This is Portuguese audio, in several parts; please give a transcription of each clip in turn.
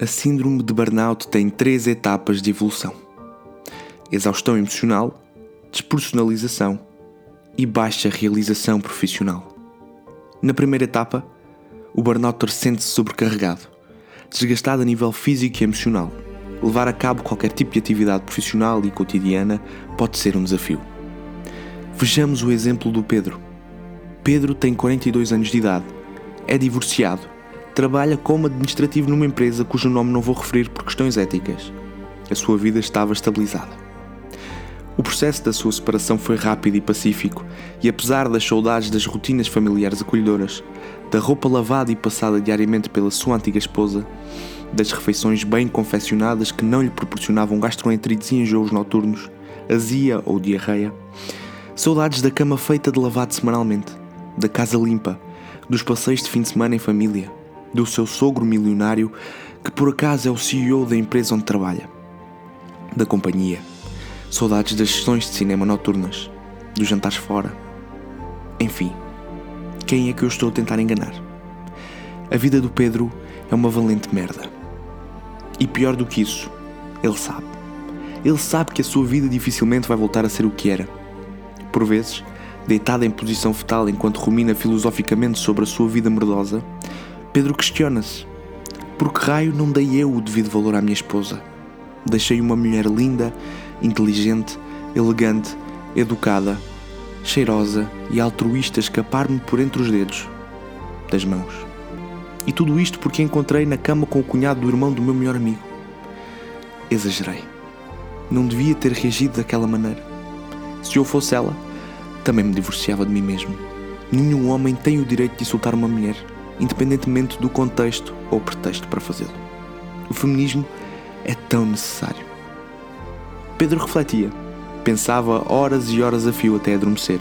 A síndrome de burnout tem três etapas de evolução: exaustão emocional, despersonalização e baixa realização profissional. Na primeira etapa, o burnout sente-se sobrecarregado, desgastado a nível físico e emocional. Levar a cabo qualquer tipo de atividade profissional e cotidiana pode ser um desafio. Vejamos o exemplo do Pedro. Pedro tem 42 anos de idade, é divorciado trabalha como administrativo numa empresa cujo nome não vou referir por questões éticas. A sua vida estava estabilizada. O processo da sua separação foi rápido e pacífico, e apesar das saudades das rotinas familiares acolhedoras, da roupa lavada e passada diariamente pela sua antiga esposa, das refeições bem confeccionadas que não lhe proporcionavam gastroenterites e enjoos noturnos, azia ou diarreia, saudades da cama feita de lavado semanalmente, da casa limpa, dos passeios de fim de semana em família, do seu sogro milionário, que por acaso é o CEO da empresa onde trabalha, da companhia, saudades das sessões de cinema noturnas, dos jantares fora. Enfim, quem é que eu estou a tentar enganar? A vida do Pedro é uma valente merda. E pior do que isso, ele sabe. Ele sabe que a sua vida dificilmente vai voltar a ser o que era. Por vezes, deitado em posição fetal enquanto rumina filosoficamente sobre a sua vida merdosa, Pedro questiona-se: por que raio não dei eu o devido valor à minha esposa? Deixei uma mulher linda, inteligente, elegante, educada, cheirosa e altruísta escapar-me por entre os dedos das mãos. E tudo isto porque encontrei na cama com o cunhado do irmão do meu melhor amigo. Exagerei. Não devia ter reagido daquela maneira. Se eu fosse ela, também me divorciava de mim mesmo. Nenhum homem tem o direito de insultar uma mulher independentemente do contexto ou pretexto para fazê-lo. O feminismo é tão necessário. Pedro refletia, pensava horas e horas a fio até adormecer,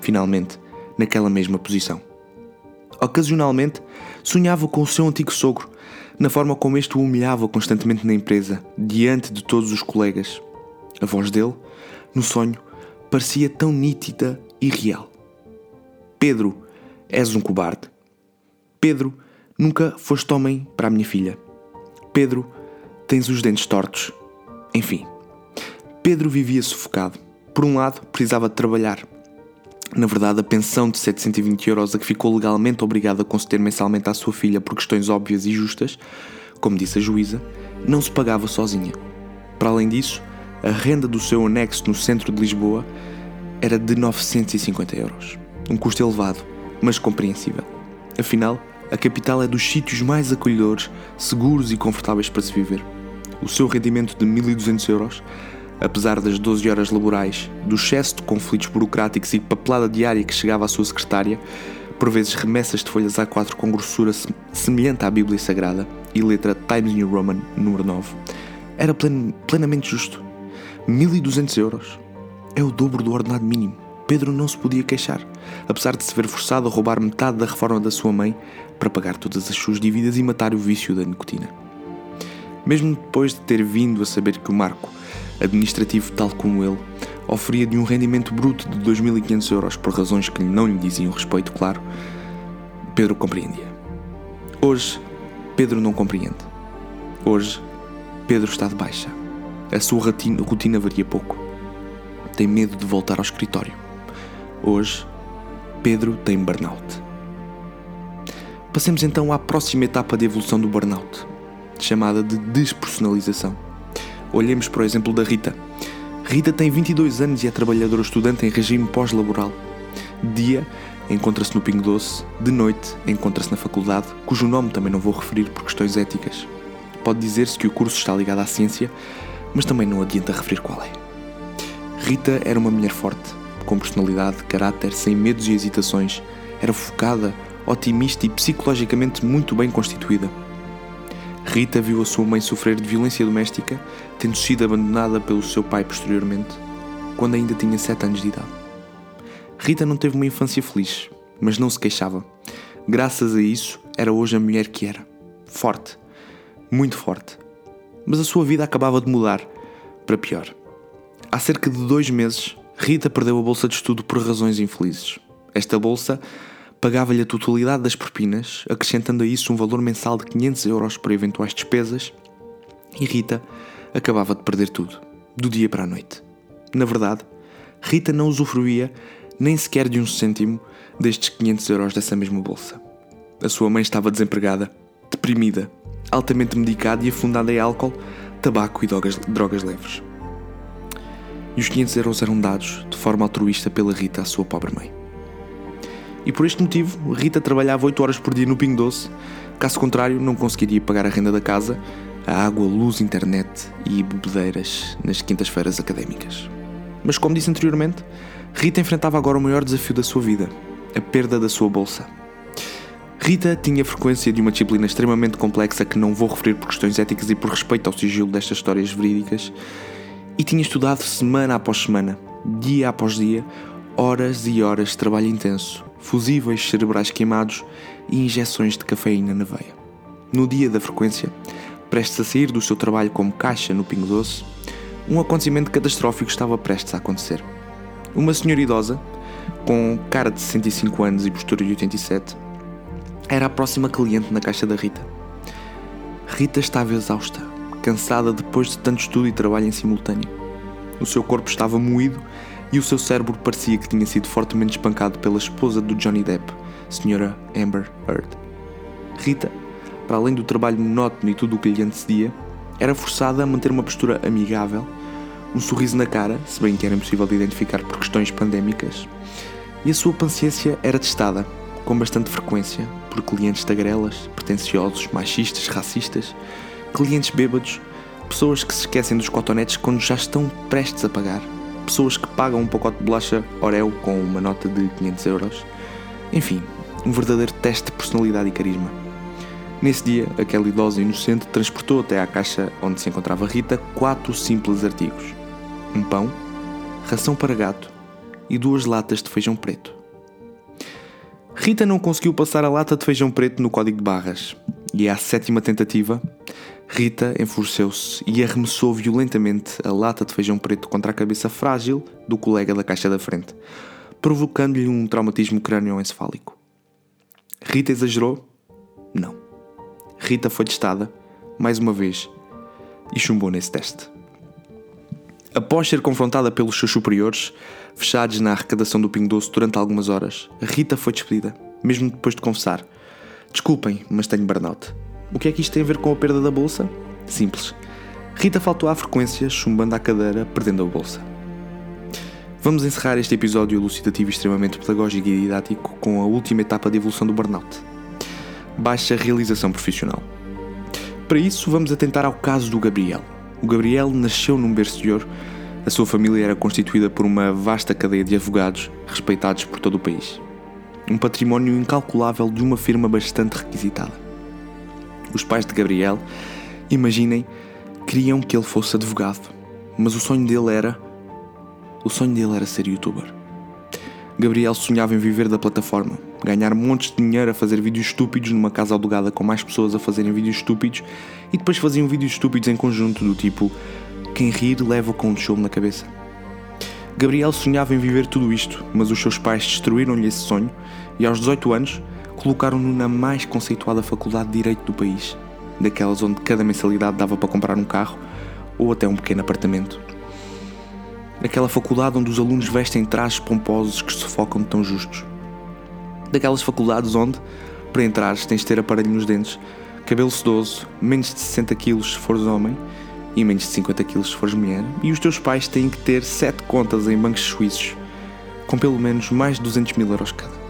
finalmente, naquela mesma posição. Ocasionalmente, sonhava com o seu antigo sogro, na forma como este o humilhava constantemente na empresa, diante de todos os colegas. A voz dele, no sonho, parecia tão nítida e real. Pedro, és um cobarde. Pedro, nunca foste homem para a minha filha. Pedro, tens os dentes tortos. Enfim, Pedro vivia sufocado. Por um lado, precisava de trabalhar. Na verdade, a pensão de 720 euros a que ficou legalmente obrigado a conceder mensalmente à sua filha por questões óbvias e justas, como disse a juíza, não se pagava sozinha. Para além disso, a renda do seu anexo no centro de Lisboa era de 950 euros. Um custo elevado, mas compreensível. Afinal, a capital é dos sítios mais acolhedores, seguros e confortáveis para se viver. O seu rendimento de 1.200 euros, apesar das 12 horas laborais, do excesso de conflitos burocráticos e papelada diária que chegava à sua secretária, por vezes remessas de folhas A4 com grossura semelhante à Bíblia Sagrada e letra Times New Roman número 9, era plen plenamente justo. 1.200 euros é o dobro do ordenado mínimo. Pedro não se podia queixar, apesar de se ver forçado a roubar metade da reforma da sua mãe para pagar todas as suas dívidas e matar o vício da nicotina. Mesmo depois de ter vindo a saber que o Marco, administrativo tal como ele, oferia-lhe um rendimento bruto de 2.500 euros por razões que não lhe diziam respeito, claro, Pedro compreendia. Hoje, Pedro não compreende. Hoje, Pedro está de baixa. A sua rotina varia pouco. Tem medo de voltar ao escritório. Hoje, Pedro tem burnout. Passemos então à próxima etapa de evolução do burnout, chamada de despersonalização. Olhemos para o exemplo da Rita. Rita tem 22 anos e é trabalhadora estudante em regime pós-laboral. Dia, encontra-se no Pingo Doce, de noite, encontra-se na faculdade, cujo nome também não vou referir por questões éticas. Pode dizer-se que o curso está ligado à ciência, mas também não adianta referir qual é. Rita era uma mulher forte, com personalidade, caráter, sem medos e hesitações. Era focada, otimista e psicologicamente muito bem constituída. Rita viu a sua mãe sofrer de violência doméstica, tendo sido abandonada pelo seu pai posteriormente, quando ainda tinha 7 anos de idade. Rita não teve uma infância feliz, mas não se queixava. Graças a isso, era hoje a mulher que era. Forte. Muito forte. Mas a sua vida acabava de mudar para pior. Há cerca de dois meses, Rita perdeu a bolsa de estudo por razões infelizes. Esta bolsa pagava-lhe a totalidade das propinas, acrescentando a isso um valor mensal de 500 euros para eventuais despesas, e Rita acabava de perder tudo, do dia para a noite. Na verdade, Rita não usufruía nem sequer de um cêntimo destes 500 euros dessa mesma bolsa. A sua mãe estava desempregada, deprimida, altamente medicada e afundada em álcool, tabaco e drogas, drogas leves. E os 500 euros eram dados de forma altruísta pela Rita à sua pobre mãe. E por este motivo, Rita trabalhava 8 horas por dia no Pingo Doce, caso contrário, não conseguiria pagar a renda da casa, a água, luz, internet e bebedeiras nas quintas-feiras académicas. Mas, como disse anteriormente, Rita enfrentava agora o maior desafio da sua vida: a perda da sua bolsa. Rita tinha frequência de uma disciplina extremamente complexa que não vou referir por questões éticas e por respeito ao sigilo destas histórias verídicas, e tinha estudado semana após semana, dia após dia, horas e horas de trabalho intenso, fusíveis cerebrais queimados e injeções de cafeína na veia. No dia da frequência, prestes a sair do seu trabalho como caixa no Pingo Doce, um acontecimento catastrófico estava prestes a acontecer. Uma senhora idosa, com cara de 65 anos e postura de 87, era a próxima cliente na caixa da Rita. Rita estava exausta, cansada depois de tanto estudo e trabalho em simultâneo. O seu corpo estava moído e o seu cérebro parecia que tinha sido fortemente espancado pela esposa do Johnny Depp, Sra. Amber Heard. Rita, para além do trabalho monótono e tudo o que lhe antecedia, era forçada a manter uma postura amigável, um sorriso na cara, se bem que era impossível de identificar por questões pandémicas, e a sua paciência era testada, com bastante frequência, por clientes tagarelas, pretenciosos, machistas, racistas, clientes bêbados, pessoas que se esquecem dos cotonetes quando já estão prestes a pagar, pessoas que pagam um pacote de bolacha Oreo com uma nota de 500 euros. Enfim, um verdadeiro teste de personalidade e carisma. Nesse dia, aquela idosa inocente transportou até à caixa onde se encontrava Rita quatro simples artigos: um pão, ração para gato e duas latas de feijão preto. Rita não conseguiu passar a lata de feijão preto no código de barras, e à sétima tentativa, Rita enfureceu-se e arremessou violentamente a lata de feijão preto contra a cabeça frágil do colega da caixa da frente, provocando-lhe um traumatismo crânioencefálico. Rita exagerou? Não. Rita foi testada, mais uma vez, e chumbou nesse teste. Após ser confrontada pelos seus superiores, fechados na arrecadação do Pingo Doce durante algumas horas, Rita foi despedida, mesmo depois de confessar: Desculpem, mas tenho burnout. O que é que isto tem a ver com a perda da bolsa? Simples. Rita faltou à frequência, chumbando à cadeira, perdendo a bolsa. Vamos encerrar este episódio elucidativo extremamente pedagógico e didático com a última etapa de evolução do burnout. Baixa realização profissional. Para isso, vamos atentar ao caso do Gabriel. O Gabriel nasceu num berço de ouro. A sua família era constituída por uma vasta cadeia de advogados respeitados por todo o país. Um património incalculável de uma firma bastante requisitada os pais de Gabriel, imaginem, queriam que ele fosse advogado, mas o sonho dele era. O sonho dele era ser youtuber. Gabriel sonhava em viver da plataforma, ganhar montes de dinheiro a fazer vídeos estúpidos numa casa alugada com mais pessoas a fazerem vídeos estúpidos e depois faziam vídeos estúpidos em conjunto, do tipo: quem rir leva com um show na cabeça. Gabriel sonhava em viver tudo isto, mas os seus pais destruíram-lhe esse sonho e aos 18 anos colocaram-no na mais conceituada faculdade de Direito do país, daquelas onde cada mensalidade dava para comprar um carro ou até um pequeno apartamento. Daquela faculdade onde os alunos vestem trajes pomposos que sufocam de tão justos. Daquelas faculdades onde, para entrares, tens de ter aparelho nos dentes, cabelo sedoso, menos de 60 kg se fores homem e menos de 50 kg se fores mulher, e os teus pais têm que ter 7 contas em bancos suíços, com pelo menos mais de 200 mil euros cada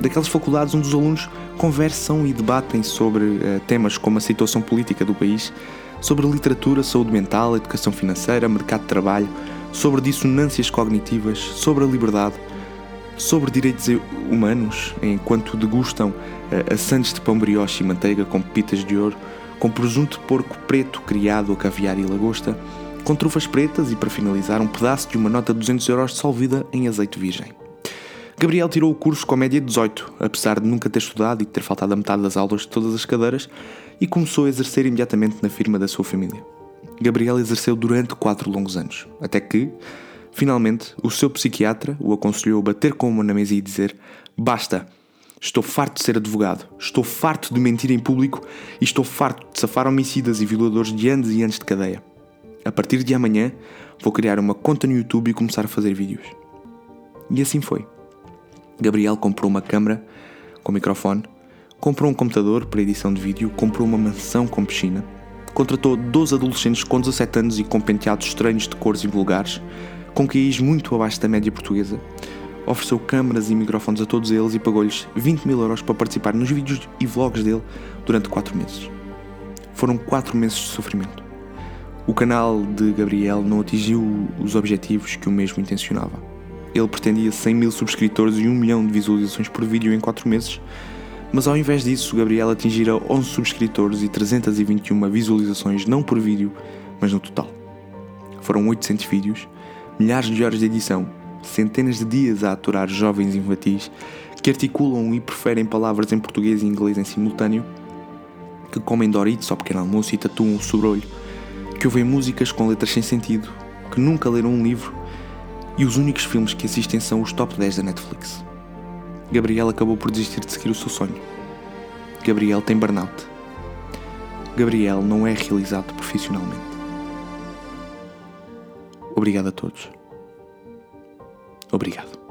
daquelas faculdades onde os alunos conversam e debatem sobre uh, temas como a situação política do país, sobre literatura, saúde mental, educação financeira, mercado de trabalho, sobre dissonâncias cognitivas, sobre a liberdade, sobre direitos humanos, enquanto degustam uh, assantes de pão brioche e manteiga com pepitas de ouro, com presunto de porco preto criado a caviar e lagosta, com trufas pretas e, para finalizar, um pedaço de uma nota de 200 euros dissolvida em azeite virgem. Gabriel tirou o curso com a média de 18, apesar de nunca ter estudado e ter faltado a metade das aulas de todas as cadeiras, e começou a exercer imediatamente na firma da sua família. Gabriel exerceu durante quatro longos anos, até que, finalmente, o seu psiquiatra o aconselhou a bater com uma na mesa e dizer: Basta, Estou farto de ser advogado. Estou farto de mentir em público e estou farto de safar homicidas e violadores de anos e anos de cadeia. A partir de amanhã, vou criar uma conta no YouTube e começar a fazer vídeos. E assim foi. Gabriel comprou uma câmera com microfone, comprou um computador para edição de vídeo, comprou uma mansão com piscina, contratou 12 adolescentes com 17 anos e com penteados estranhos de cores e vulgares, com QIs muito abaixo da média portuguesa, ofereceu câmaras e microfones a todos eles e pagou-lhes 20 mil euros para participar nos vídeos e vlogs dele durante 4 meses. Foram 4 meses de sofrimento. O canal de Gabriel não atingiu os objetivos que o mesmo intencionava. Ele pretendia 100 mil subscritores e 1 milhão de visualizações por vídeo em 4 meses, mas ao invés disso, Gabriel atingira 11 subscritores e 321 visualizações não por vídeo, mas no total. Foram 800 vídeos, milhares de horas de edição centenas de dias a aturar jovens infantis que articulam e preferem palavras em português e inglês em simultâneo, que comem Doritos ao pequeno almoço e tatuam o sobrolho, que ouvem músicas com letras sem sentido, que nunca leram um livro e os únicos filmes que assistem são os top 10 da Netflix. Gabriel acabou por desistir de seguir o seu sonho. Gabriel tem burnout. Gabriel não é realizado profissionalmente. Obrigado a todos. Obrigado.